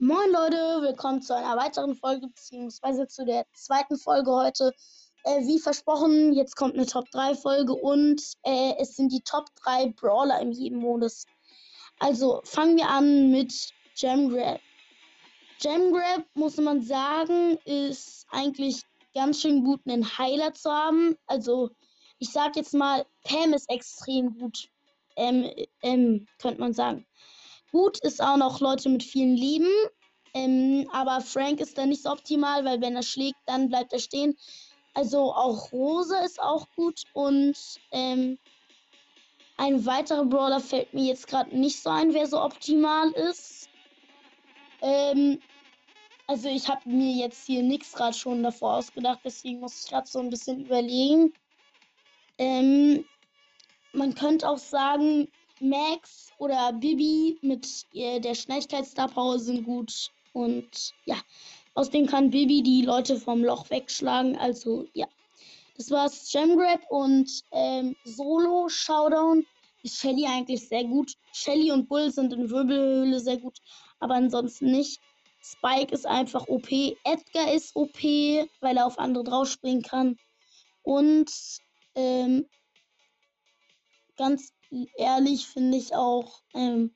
Moin Leute, willkommen zu einer weiteren Folge, beziehungsweise zu der zweiten Folge heute. Äh, wie versprochen, jetzt kommt eine Top 3 Folge und äh, es sind die Top 3 Brawler im jedem Modus. Also fangen wir an mit Gem Grab. Gem Grab, muss man sagen, ist eigentlich ganz schön gut, einen Heiler zu haben. Also ich sag jetzt mal, Pam ist extrem gut, ähm, ähm, könnte man sagen. Gut ist auch noch Leute mit vielen Leben. Ähm, aber Frank ist da nicht so optimal, weil wenn er schlägt, dann bleibt er stehen. Also auch Rose ist auch gut. Und ähm, ein weiterer Brawler fällt mir jetzt gerade nicht so ein, wer so optimal ist. Ähm, also ich habe mir jetzt hier nichts gerade schon davor ausgedacht, deswegen muss ich gerade so ein bisschen überlegen. Ähm, man könnte auch sagen, Max oder Bibi mit äh, der Schnelligkeitsstar Power sind gut. Und ja, außerdem kann Bibi die Leute vom Loch wegschlagen. Also ja, das war's. Gemgrab und ähm, Solo Showdown ist Shelly eigentlich sehr gut. Shelly und Bull sind in Wirbelhöhle sehr gut, aber ansonsten nicht. Spike ist einfach OP. Edgar ist OP, weil er auf andere draufspringen kann. Und ähm, ganz ehrlich finde ich auch, ähm,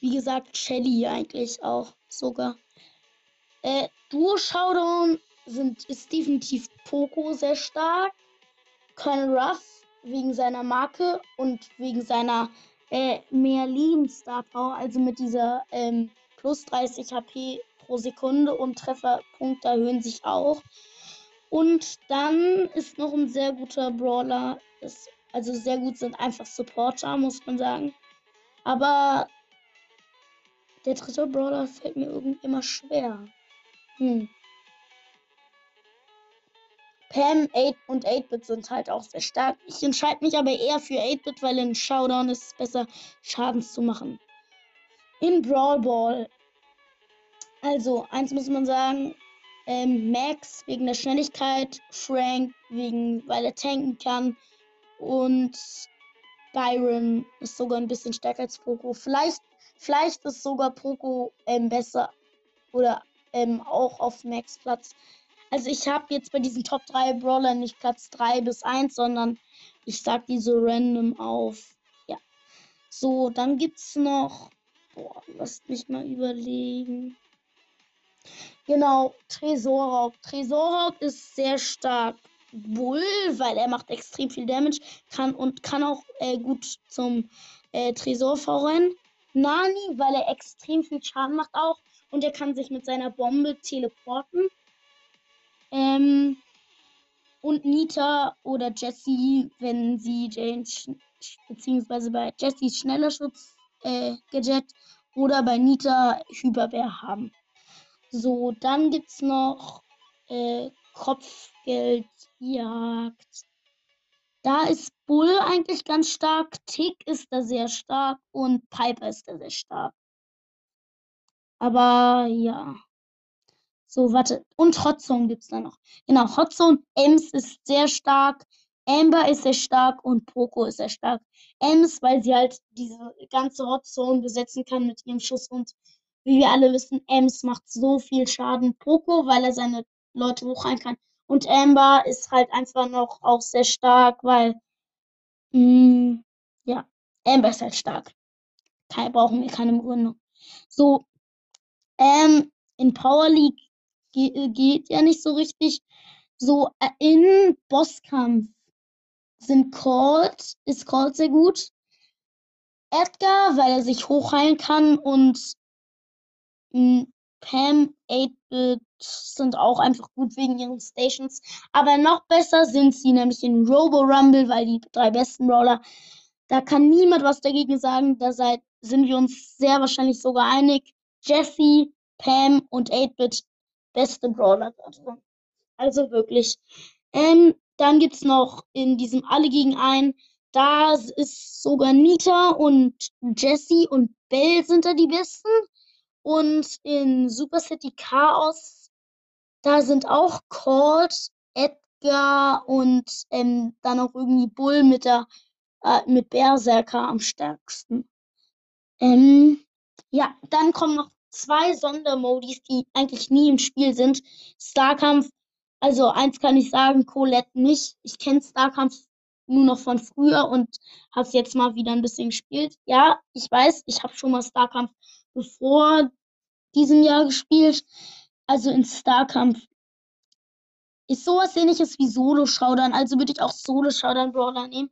wie gesagt, Shelly eigentlich auch sogar. Äh, Duo Showdown sind, ist definitiv Poco sehr stark. Colonel Ruff wegen seiner Marke und wegen seiner äh, mehr Lebensstar Power, also mit dieser ähm, plus 30 HP pro Sekunde und Trefferpunkte erhöhen sich auch. Und dann ist noch ein sehr guter Brawler, ist also sehr gut sind einfach Supporter, muss man sagen. Aber der dritte Brawler fällt mir irgendwie immer schwer. Hm. Pam 8 und 8-Bit sind halt auch sehr stark. Ich entscheide mich aber eher für 8-Bit, weil in Showdown ist es besser, Schadens zu machen. In Brawl Ball. Also, eins muss man sagen. Ähm, Max wegen der Schnelligkeit, Frank wegen, weil er tanken kann und Byron ist sogar ein bisschen stärker als Poco. Vielleicht, vielleicht ist sogar Poco ähm, besser oder ähm, auch auf Max Platz. Also ich habe jetzt bei diesen Top 3 Brawlern nicht Platz 3 bis 1, sondern ich sag die so random auf. Ja. So, dann gibt's noch. Boah, lasst mich mal überlegen. Genau, Tresorraub. Tresorraub ist sehr stark. Bull, weil er macht extrem viel Damage, kann und kann auch äh, gut zum äh, Tresor verrennen. Nani, weil er extrem viel Schaden macht auch und er kann sich mit seiner Bombe teleporten. Ähm, und Nita oder Jessie, wenn sie Jane, beziehungsweise bei Jessies schneller Schutz äh, Gadget oder bei Nita Hyperbär haben. So, dann gibt's noch äh, Kopfgeldjagd. Da ist Bull eigentlich ganz stark, Tick ist da sehr stark und Piper ist da sehr stark. Aber ja. So, warte. Und Hotzone gibt es da noch. Genau, Hotzone, Ems ist sehr stark, Amber ist sehr stark und Poco ist sehr stark. Ems, weil sie halt diese ganze Hotzone besetzen kann mit ihrem Schuss und wie wir alle wissen, Ems macht so viel Schaden. Poco, weil er seine Leute hochrein kann. Und Amber ist halt einfach noch auch sehr stark, weil, mh, mm, ja, Amber ist halt stark. Keine, brauchen wir keine Begründung. So, ähm, in Power League ge äh, geht ja nicht so richtig. So, äh, in Bosskampf sind Colt, ist Colt sehr gut. Edgar, weil er sich hochheilen kann und mm, Pam, 8-Bit sind auch einfach gut wegen ihren Stations. Aber noch besser sind sie nämlich in Robo Rumble, weil die drei besten Brawler, da kann niemand was dagegen sagen. Da seid, sind wir uns sehr wahrscheinlich sogar einig. Jesse, Pam und 8-Bit, beste Brawler. Also wirklich. Ähm, dann gibt es noch in diesem Alle gegen ein. Da ist sogar Nita und Jesse und Belle sind da die besten. Und in Super City Chaos, da sind auch Colt, Edgar und ähm, dann auch irgendwie Bull mit der äh, mit Berserker am stärksten. Ähm, ja, dann kommen noch zwei Sondermodis, die eigentlich nie im Spiel sind. Starkampf, also eins kann ich sagen, Colette nicht. Ich kenne Starkampf nur noch von früher und habe es jetzt mal wieder ein bisschen gespielt. Ja, ich weiß, ich habe schon mal Starkampf bevor diesem Jahr gespielt. Also in Starkampf ist sowas ähnliches wie Solo-Showdown. Also würde ich auch Solo-Showdown-Brawler nehmen.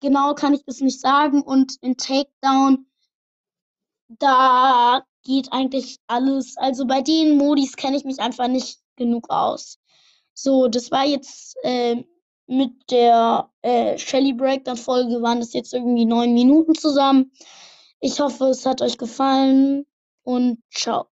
Genau kann ich das nicht sagen. Und in Takedown, da geht eigentlich alles. Also bei den Modis kenne ich mich einfach nicht genug aus. So, das war jetzt äh, mit der äh, Shelly Breakdown-Folge, waren das jetzt irgendwie neun Minuten zusammen. Ich hoffe, es hat euch gefallen und ciao.